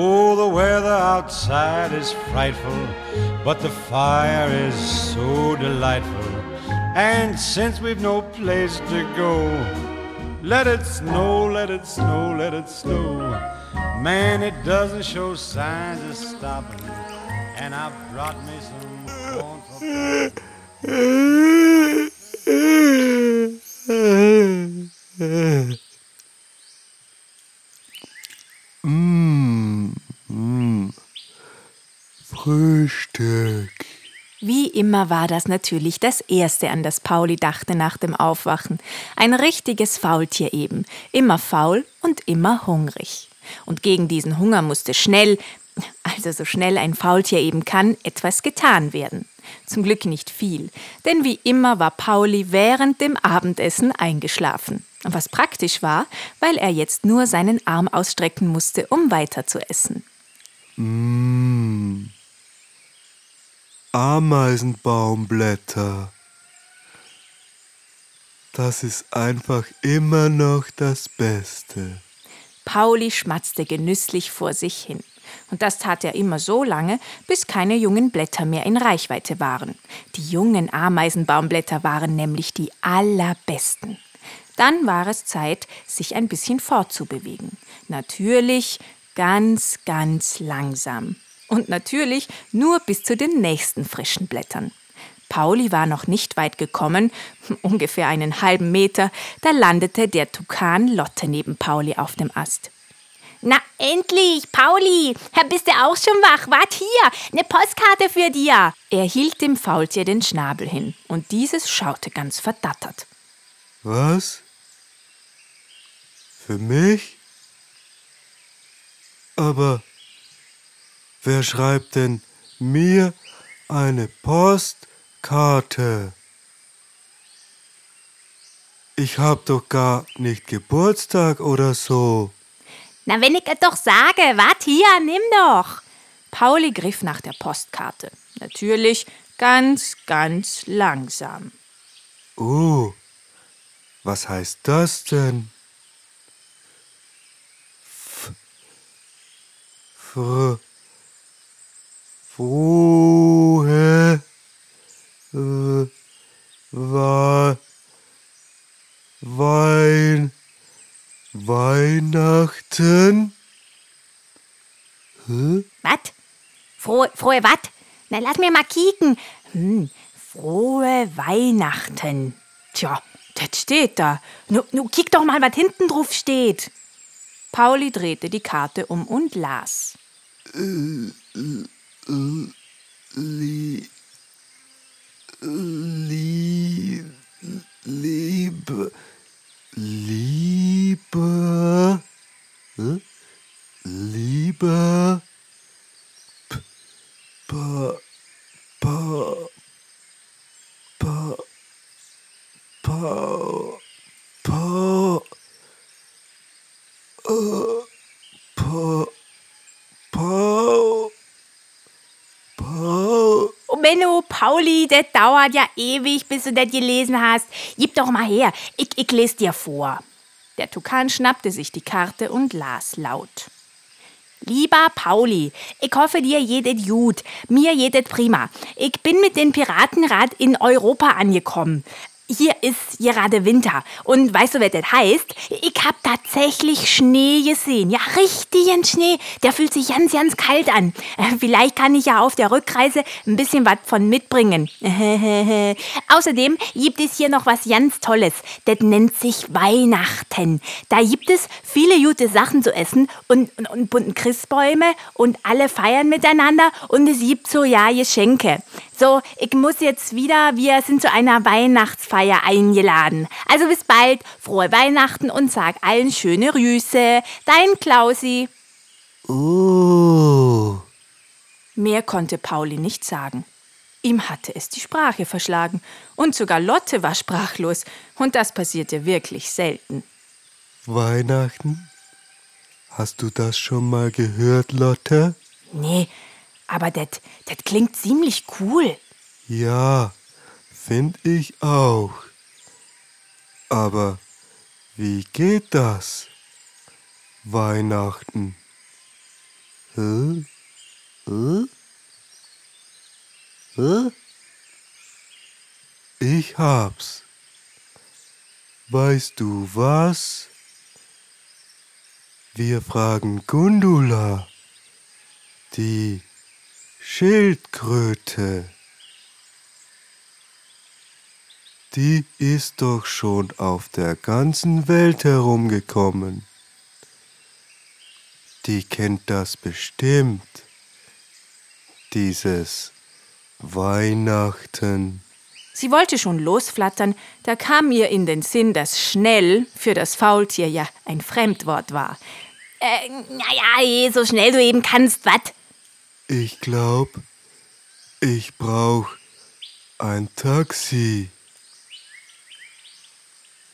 Oh, the weather outside is frightful, but the fire is so delightful. And since we've no place to go, let it snow, let it snow, let it snow. Man, it doesn't show signs of stopping. And I've brought me some corn immer war das natürlich das Erste, an das Pauli dachte nach dem Aufwachen. Ein richtiges Faultier eben, immer faul und immer hungrig. Und gegen diesen Hunger musste schnell, also so schnell ein Faultier eben kann, etwas getan werden. Zum Glück nicht viel, denn wie immer war Pauli während dem Abendessen eingeschlafen. Was praktisch war, weil er jetzt nur seinen Arm ausstrecken musste, um weiter zu essen. Mmh. Ameisenbaumblätter. Das ist einfach immer noch das Beste. Pauli schmatzte genüsslich vor sich hin. Und das tat er immer so lange, bis keine jungen Blätter mehr in Reichweite waren. Die jungen Ameisenbaumblätter waren nämlich die allerbesten. Dann war es Zeit, sich ein bisschen fortzubewegen. Natürlich ganz, ganz langsam. Und natürlich nur bis zu den nächsten frischen Blättern. Pauli war noch nicht weit gekommen, ungefähr einen halben Meter, da landete der Tukan Lotte neben Pauli auf dem Ast. Na endlich, Pauli, bist du auch schon wach? Wart hier, eine Postkarte für dir. Er hielt dem Faultier den Schnabel hin und dieses schaute ganz verdattert. Was? Für mich? Aber wer schreibt denn mir eine Postkarte? Ich hab doch gar nicht Geburtstag oder so. Na, wenn ich es doch sage, wart hier, nimm doch. Pauli griff nach der Postkarte. Natürlich ganz, ganz langsam. Oh, was heißt das denn? F, fr, frohe, äh, wa, Wein, Weihnachten? Hä? Was? Frohe, frohe was? Na, lass mir mal kicken. Hm, frohe Weihnachten. Tja, das steht da. Nu, nu kick doch mal, was hinten drauf steht. Pauli drehte die Karte um und las. Äh, äh, Pauli, das dauert ja ewig, bis du das gelesen hast. Gib doch mal her, ich, ich lese dir vor. Der Tukan schnappte sich die Karte und las laut. Lieber Pauli, ich hoffe dir jedet gut, mir jedet prima. Ich bin mit dem Piratenrad in Europa angekommen. Hier ist gerade Winter. Und weißt du, was das heißt? Ich hab tatsächlich Schnee gesehen. Ja, richtigen Schnee. Der fühlt sich ganz, ganz kalt an. Äh, Vielleicht kann ich ja auf der Rückreise ein bisschen was von mitbringen. Außerdem gibt es hier noch was ganz Tolles. Das nennt sich Weihnachten. Da gibt es viele gute Sachen zu essen und, und, und bunten Christbäume und alle feiern miteinander und es gibt so ja Geschenke. So, ich muss jetzt wieder, wir sind zu einer Weihnachtsfeier eingeladen. Also bis bald, frohe Weihnachten und sag allen schöne Grüße. Dein Klausi. Oh. Mehr konnte Pauli nicht sagen. Ihm hatte es die Sprache verschlagen und sogar Lotte war sprachlos und das passierte wirklich selten. Weihnachten? Hast du das schon mal gehört, Lotte? Nee, aber das klingt ziemlich cool. Ja, find ich auch. Aber wie geht das? Weihnachten. Hä? Hä? Hä? Ich hab's. Weißt du was? Wir fragen Gundula, die Schildkröte. Die ist doch schon auf der ganzen Welt herumgekommen. Die kennt das bestimmt, dieses Weihnachten. Sie wollte schon losflattern, da kam ihr in den Sinn, dass schnell für das Faultier ja ein Fremdwort war. Äh, naja, so schnell du eben kannst, wat? Ich glaub, ich brauch ein Taxi.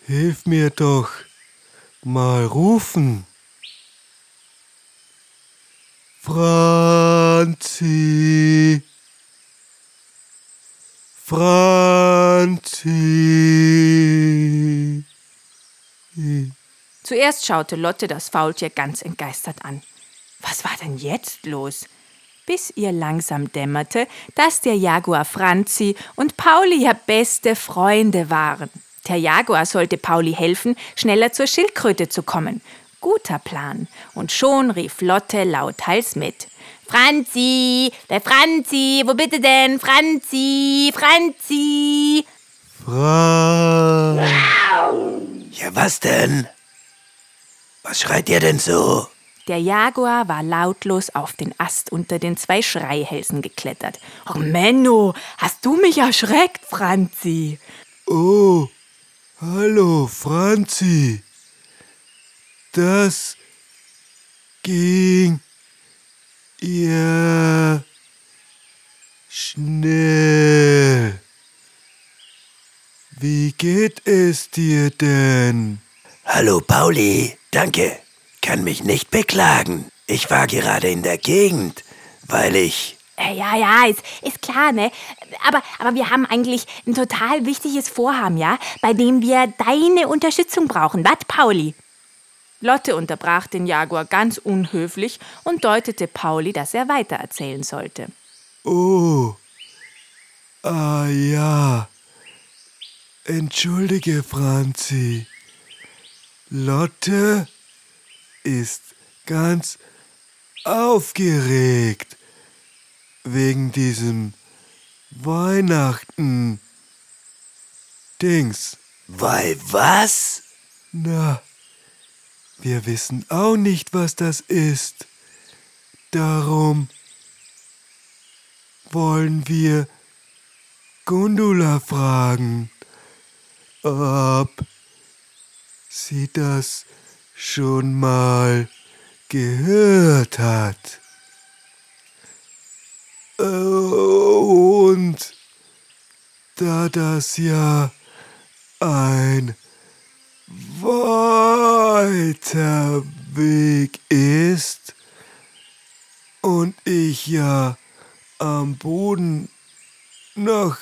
Hilf mir doch mal rufen. Franzi. Franzi. Zuerst schaute Lotte das Faultier ganz entgeistert an. Was war denn jetzt los? Bis ihr langsam dämmerte, dass der Jaguar Franzi und Pauli ja beste Freunde waren. Der Jaguar sollte Pauli helfen, schneller zur Schildkröte zu kommen. Guter Plan. Und schon rief Lotte lauthals mit. Franzi, der Franzi, wo bitte denn? Franzi, Franzi. Franz. Ja, was denn? Was schreit ihr denn so? Der Jaguar war lautlos auf den Ast unter den zwei Schreihälsen geklettert. Oh, Menno, hast du mich erschreckt, Franzi? Oh, hallo, Franzi. Das ging ja schnell. Wie geht es dir denn? Hallo, Pauli. Danke. Kann mich nicht beklagen. Ich war gerade in der Gegend, weil ich Äh, Ja, ja, ist, ist klar, ne? Aber, aber wir haben eigentlich ein total wichtiges Vorhaben, ja? Bei dem wir deine Unterstützung brauchen. Was, Pauli? Lotte unterbrach den Jaguar ganz unhöflich und deutete Pauli, dass er weitererzählen sollte. Oh. Ah ja. Entschuldige, Franzi. Lotte ist ganz aufgeregt wegen diesem Weihnachten Dings. Weil was? Na, wir wissen auch nicht, was das ist. Darum wollen wir Gundula fragen, ob sie das schon mal gehört hat. Und da das ja ein weiter Weg ist und ich ja am Boden noch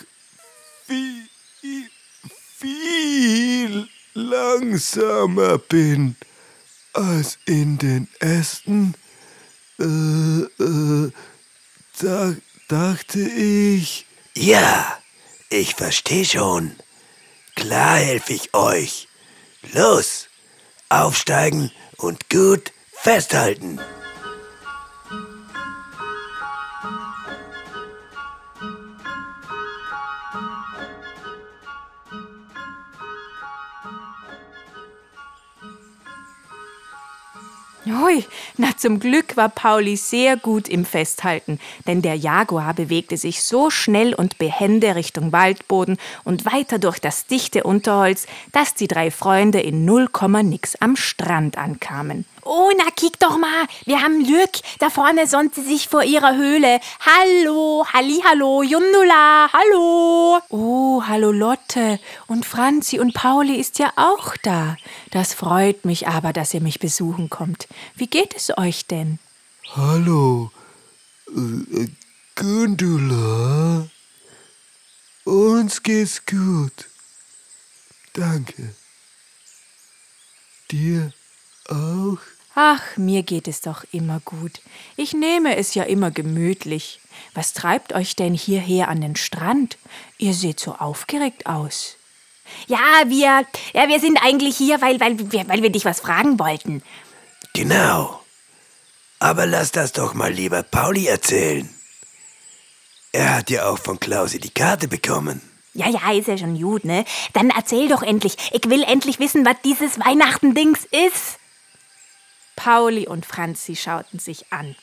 viel, viel langsamer bin als in den Ästen, äh, äh, da dachte ich, Ja, ich verstehe schon. Klar helfe ich euch. Los, aufsteigen und gut festhalten. Hui, na zum Glück war Pauli sehr gut im Festhalten, denn der Jaguar bewegte sich so schnell und behende Richtung Waldboden und weiter durch das dichte Unterholz, dass die drei Freunde in null Komma nix am Strand ankamen. Oh, na, kick doch mal. Wir haben Glück. Da vorne sonnt sie sich vor ihrer Höhle. Hallo, Hallihallo, Jundula, hallo. Oh, hallo Lotte. Und Franzi und Pauli ist ja auch da. Das freut mich aber, dass ihr mich besuchen kommt. Wie geht es euch denn? Hallo, äh, äh, Gundula. Uns geht's gut. Danke. Dir auch? Ach, mir geht es doch immer gut. Ich nehme es ja immer gemütlich. Was treibt euch denn hierher an den Strand? Ihr seht so aufgeregt aus. Ja, wir, ja, wir sind eigentlich hier, weil, weil, wir, weil wir dich was fragen wollten. Genau. Aber lass das doch mal lieber Pauli erzählen. Er hat ja auch von Klausi die Karte bekommen. Ja, ja, ist ja schon gut, ne? Dann erzähl doch endlich. Ich will endlich wissen, was dieses Weihnachten-Dings ist. Pauli und Franzi schauten sich an.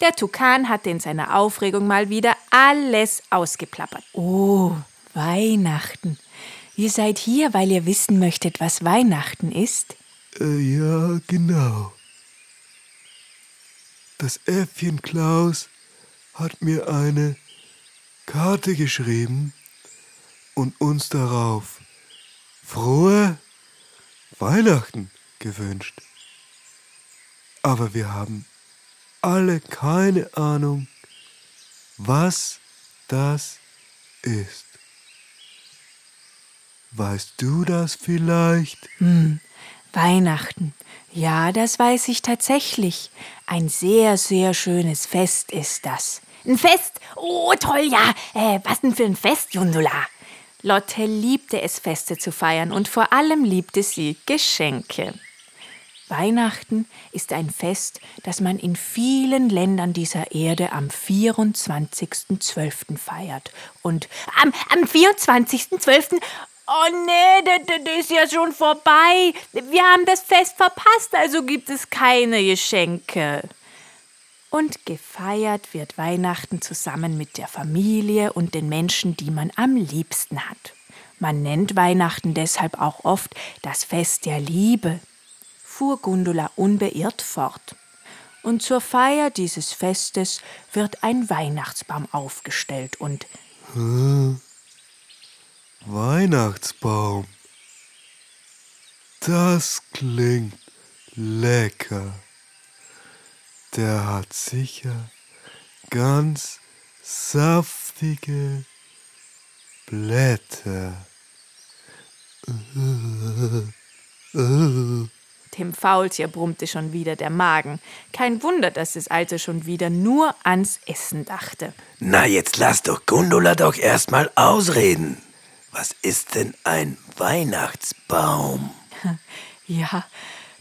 Der Tukan hatte in seiner Aufregung mal wieder alles ausgeplappert. Oh, Weihnachten. Ihr seid hier, weil ihr wissen möchtet, was Weihnachten ist? Äh, ja, genau. Das Äffchen Klaus hat mir eine Karte geschrieben und uns darauf frohe Weihnachten gewünscht. Aber wir haben alle keine Ahnung, was das ist. Weißt du das vielleicht? Hm, Weihnachten. Ja, das weiß ich tatsächlich. Ein sehr, sehr schönes Fest ist das. Ein Fest? Oh, toll, ja. Äh, was denn für ein Fest, Jundula? Lotte liebte es, Feste zu feiern und vor allem liebte sie Geschenke. Weihnachten ist ein Fest, das man in vielen Ländern dieser Erde am 24.12. feiert. Und am, am 24.12. Oh nee, das, das ist ja schon vorbei. Wir haben das Fest verpasst, also gibt es keine Geschenke. Und gefeiert wird Weihnachten zusammen mit der Familie und den Menschen, die man am liebsten hat. Man nennt Weihnachten deshalb auch oft das Fest der Liebe fuhr Gundula unbeirrt fort. Und zur Feier dieses Festes wird ein Weihnachtsbaum aufgestellt und. Weihnachtsbaum. Das klingt lecker. Der hat sicher ganz saftige Blätter. Dem Faultier brummte schon wieder der Magen. Kein Wunder, dass es also schon wieder nur ans Essen dachte. Na, jetzt lass doch Gundula doch erstmal ausreden. Was ist denn ein Weihnachtsbaum? Ja,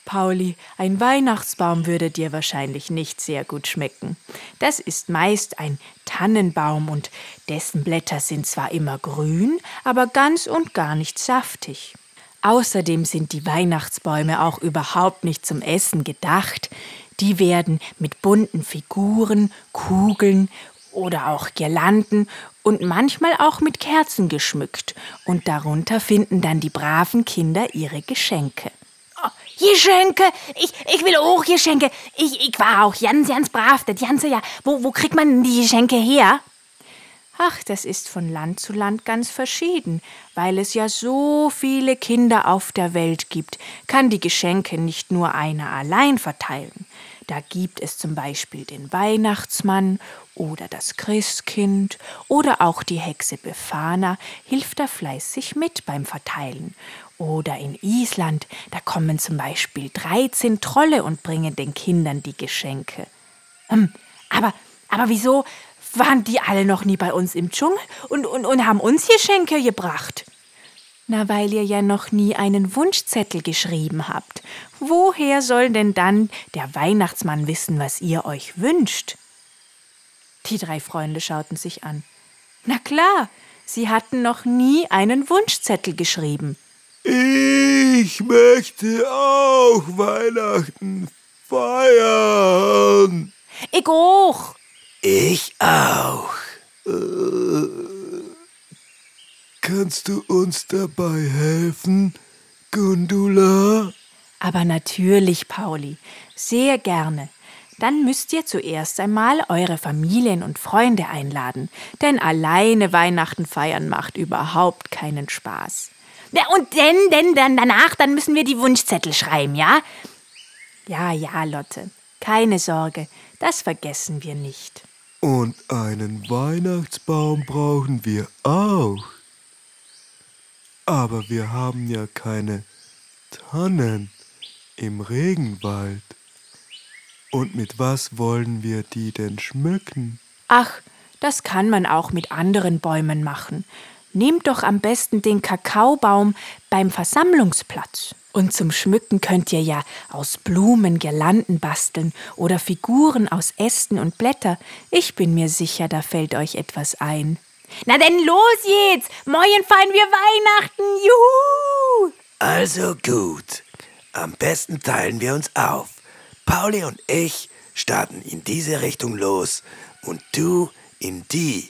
Pauli, ein Weihnachtsbaum würde dir wahrscheinlich nicht sehr gut schmecken. Das ist meist ein Tannenbaum und dessen Blätter sind zwar immer grün, aber ganz und gar nicht saftig. Außerdem sind die Weihnachtsbäume auch überhaupt nicht zum Essen gedacht. Die werden mit bunten Figuren, Kugeln oder auch Girlanden und manchmal auch mit Kerzen geschmückt. Und darunter finden dann die braven Kinder ihre Geschenke. Oh, Geschenke! Ich, ich will auch Geschenke. Ich, ich war auch ganz, ganz brav. Das ganze Jahr. Wo, wo kriegt man die Geschenke her? Ach, das ist von Land zu Land ganz verschieden. Weil es ja so viele Kinder auf der Welt gibt, kann die Geschenke nicht nur einer allein verteilen. Da gibt es zum Beispiel den Weihnachtsmann oder das Christkind oder auch die Hexe Befana hilft da fleißig mit beim Verteilen. Oder in Island, da kommen zum Beispiel 13 Trolle und bringen den Kindern die Geschenke. Hm, aber, aber wieso, waren die alle noch nie bei uns im Dschungel und, und, und haben uns Geschenke gebracht? Na, weil ihr ja noch nie einen Wunschzettel geschrieben habt. Woher soll denn dann der Weihnachtsmann wissen, was ihr euch wünscht? Die drei Freunde schauten sich an. Na klar, sie hatten noch nie einen Wunschzettel geschrieben. Ich möchte auch Weihnachten feiern. Ich auch. Ich auch. Äh, kannst du uns dabei helfen, Gundula? Aber natürlich, Pauli, sehr gerne. Dann müsst ihr zuerst einmal eure Familien und Freunde einladen, denn alleine Weihnachten feiern macht überhaupt keinen Spaß. Ja, und denn, denn, dann danach, dann müssen wir die Wunschzettel schreiben, ja? Ja, ja, Lotte, keine Sorge, das vergessen wir nicht. Und einen Weihnachtsbaum brauchen wir auch. Aber wir haben ja keine Tannen im Regenwald. Und mit was wollen wir die denn schmücken? Ach, das kann man auch mit anderen Bäumen machen. Nehmt doch am besten den Kakaobaum beim Versammlungsplatz. Und zum Schmücken könnt ihr ja aus Blumen Girlanden basteln oder Figuren aus Ästen und Blätter. Ich bin mir sicher, da fällt euch etwas ein. Na denn los jetzt! Morgen feiern wir Weihnachten! Juhu! Also gut. Am besten teilen wir uns auf. Pauli und ich starten in diese Richtung los und du in die.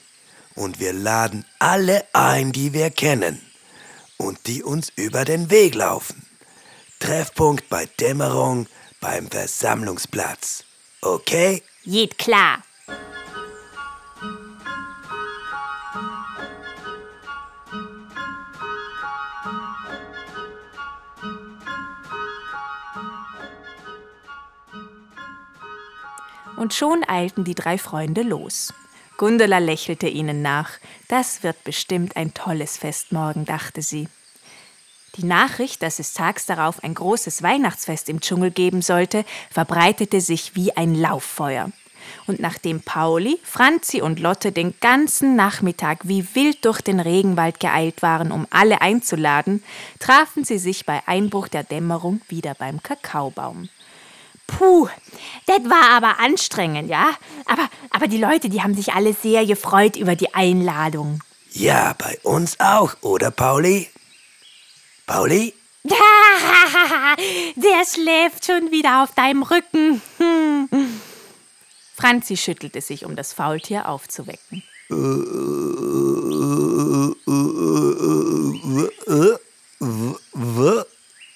Und wir laden alle ein, die wir kennen und die uns über den Weg laufen. Treffpunkt bei Dämmerung beim Versammlungsplatz. Okay? Geht klar. Und schon eilten die drei Freunde los. Gundula lächelte ihnen nach. Das wird bestimmt ein tolles Fest morgen, dachte sie. Die Nachricht, dass es tags darauf ein großes Weihnachtsfest im Dschungel geben sollte, verbreitete sich wie ein Lauffeuer. Und nachdem Pauli, Franzi und Lotte den ganzen Nachmittag wie wild durch den Regenwald geeilt waren, um alle einzuladen, trafen sie sich bei Einbruch der Dämmerung wieder beim Kakaobaum. Puh, das war aber anstrengend, ja? Aber, aber die Leute, die haben sich alle sehr gefreut über die Einladung. Ja, bei uns auch, oder Pauli? Pauli? Der schläft schon wieder auf deinem Rücken. Hm. Franzi schüttelte sich, um das Faultier aufzuwecken.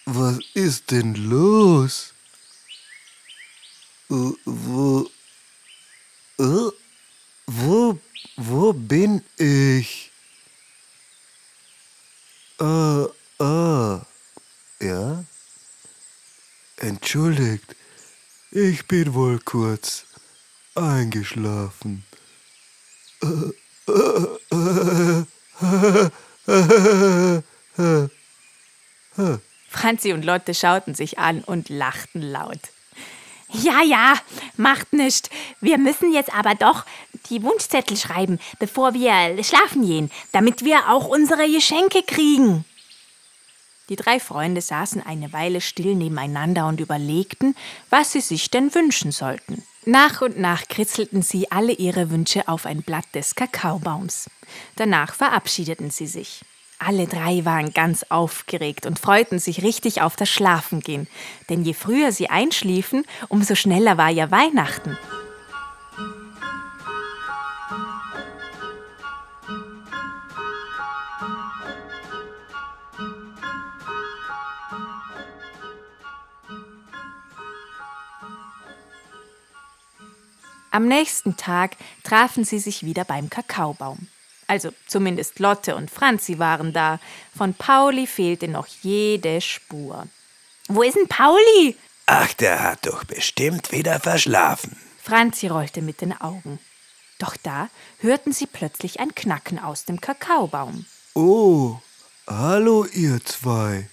Was ist denn los? Wo, wo, wo bin ich? Ah, ah, ja? Entschuldigt, ich bin wohl kurz eingeschlafen. Franzi und Lotte schauten sich an und lachten laut. Ja, ja, macht nichts. Wir müssen jetzt aber doch die Wunschzettel schreiben, bevor wir schlafen gehen, damit wir auch unsere Geschenke kriegen. Die drei Freunde saßen eine Weile still nebeneinander und überlegten, was sie sich denn wünschen sollten. Nach und nach kritzelten sie alle ihre Wünsche auf ein Blatt des Kakaobaums. Danach verabschiedeten sie sich. Alle drei waren ganz aufgeregt und freuten sich richtig auf das Schlafengehen, denn je früher sie einschliefen, umso schneller war ja Weihnachten. Am nächsten Tag trafen sie sich wieder beim Kakaobaum. Also zumindest Lotte und Franzi waren da. Von Pauli fehlte noch jede Spur. Wo ist denn Pauli? Ach, der hat doch bestimmt wieder verschlafen. Franzi rollte mit den Augen. Doch da hörten sie plötzlich ein Knacken aus dem Kakaobaum. Oh, hallo ihr zwei.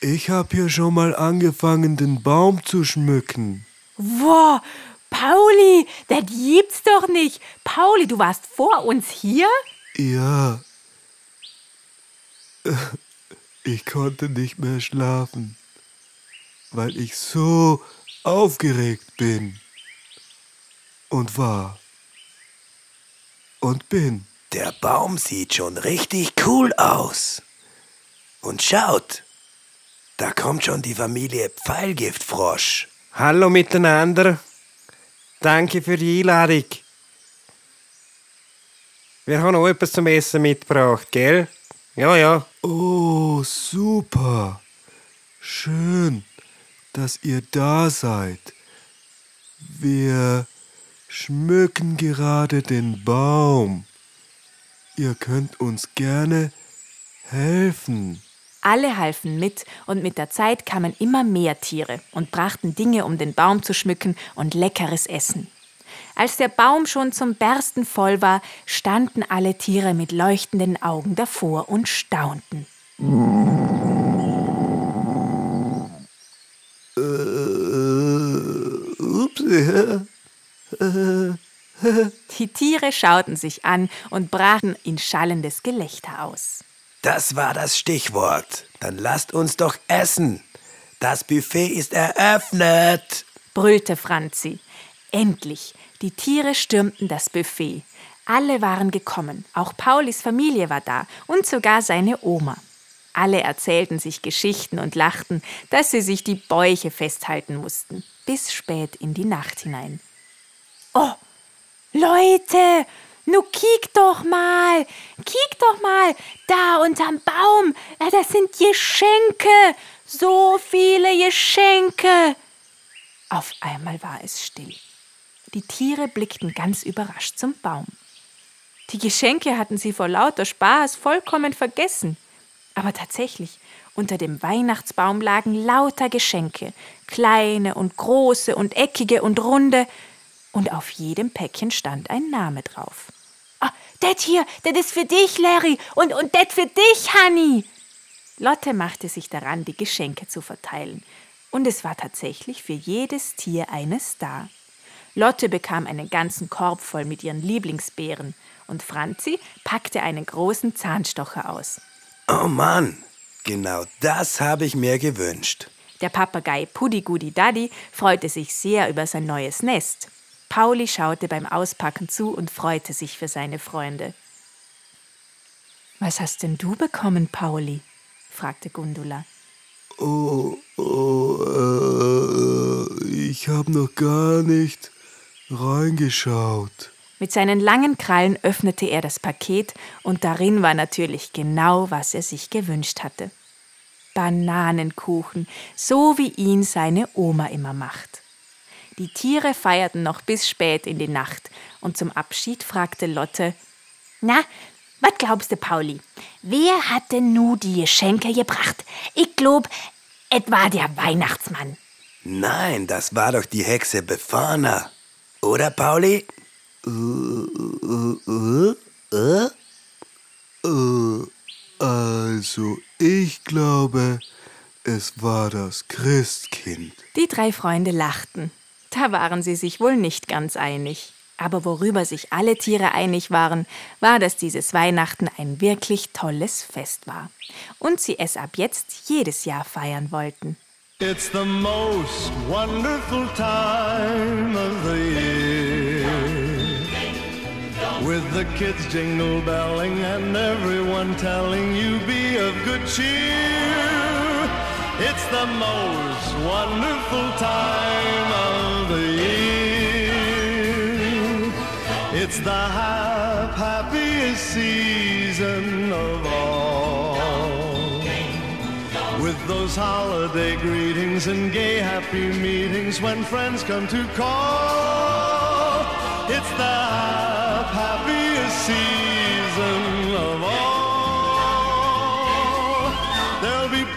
Ich hab hier schon mal angefangen, den Baum zu schmücken. Wow, Pauli, das gibt's doch nicht. Pauli, du warst vor uns hier? Ja. Ich konnte nicht mehr schlafen, weil ich so aufgeregt bin und war und bin. Der Baum sieht schon richtig cool aus. Und schaut, da kommt schon die Familie Pfeilgiftfrosch. Hallo miteinander. Danke für die Einladung. Wir haben auch etwas zum Essen mitgebracht, gell? Ja, ja. Oh, super. Schön, dass ihr da seid. Wir schmücken gerade den Baum. Ihr könnt uns gerne helfen. Alle halfen mit, und mit der Zeit kamen immer mehr Tiere und brachten Dinge, um den Baum zu schmücken und leckeres Essen. Als der Baum schon zum Bersten voll war, standen alle Tiere mit leuchtenden Augen davor und staunten. Äh, Die Tiere schauten sich an und brachen in schallendes Gelächter aus. Das war das Stichwort. Dann lasst uns doch essen. Das Buffet ist eröffnet, brüllte Franzi. Endlich, die Tiere stürmten das Buffet. Alle waren gekommen, auch Paulis Familie war da und sogar seine Oma. Alle erzählten sich Geschichten und lachten, dass sie sich die Bäuche festhalten mussten, bis spät in die Nacht hinein. Oh, Leute, nu kiek doch mal, kiek doch mal, da unterm Baum, das sind Geschenke, so viele Geschenke. Auf einmal war es still. Die Tiere blickten ganz überrascht zum Baum. Die Geschenke hatten sie vor lauter Spaß vollkommen vergessen. Aber tatsächlich, unter dem Weihnachtsbaum lagen lauter Geschenke, kleine und große und eckige und runde, und auf jedem Päckchen stand ein Name drauf. Ah, det hier, det ist für dich, Larry, und, und det für dich, Honey. Lotte machte sich daran, die Geschenke zu verteilen, und es war tatsächlich für jedes Tier eines da. Lotte bekam einen ganzen Korb voll mit ihren Lieblingsbeeren, und Franzi packte einen großen Zahnstocher aus. Oh Mann, genau das habe ich mir gewünscht. Der Papagei Puddi Gudi Daddy freute sich sehr über sein neues Nest. Pauli schaute beim Auspacken zu und freute sich für seine Freunde. Was hast denn du bekommen, Pauli? fragte Gundula. Oh, oh, äh, ich habe noch gar nicht reingeschaut. Mit seinen langen Krallen öffnete er das Paket und darin war natürlich genau, was er sich gewünscht hatte. Bananenkuchen, so wie ihn seine Oma immer macht. Die Tiere feierten noch bis spät in die Nacht und zum Abschied fragte Lotte: Na, was glaubst du, Pauli? Wer hat denn nu die Geschenke gebracht? Ich glaub, es war der Weihnachtsmann. Nein, das war doch die Hexe Befana. Oder, Pauli? Also, ich glaube, es war das Christkind. Die drei Freunde lachten. Da waren sie sich wohl nicht ganz einig. Aber worüber sich alle Tiere einig waren, war, dass dieses Weihnachten ein wirklich tolles Fest war. Und sie es ab jetzt jedes Jahr feiern wollten. It's the most wonderful time of the year. With the kids jingle belling and everyone telling you be of good cheer. It's the most wonderful time of the year. It's the hap- happiest season of all. With those holiday greetings and gay happy meetings when friends come to call. It's the hap- happiest season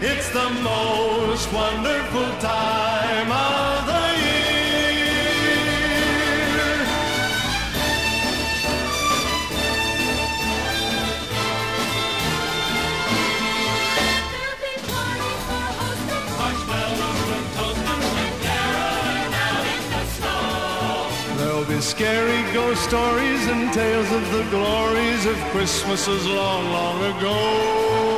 It's the most wonderful time of the year. For us, much well and told them the snow. There'll be scary ghost stories and tales of the glories of Christmases long, long ago.